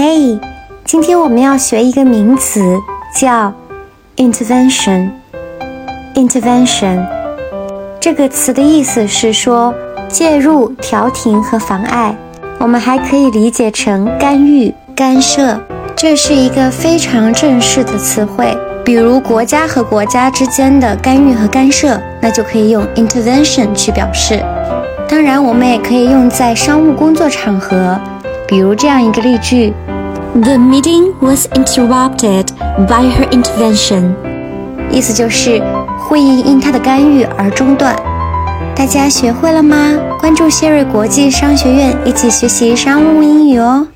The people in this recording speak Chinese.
嘿，今天我们要学一个名词，叫 intervention。intervention 这个词的意思是说介入、调停和妨碍。我们还可以理解成干预、干涉。这是一个非常正式的词汇。比如国家和国家之间的干预和干涉，那就可以用 intervention 去表示。当然，我们也可以用在商务工作场合，比如这样一个例句：The meeting was interrupted by her intervention。意思就是会议因她的干预而中断。大家学会了吗？关注谢瑞国际商学院，一起学习商务英语哦。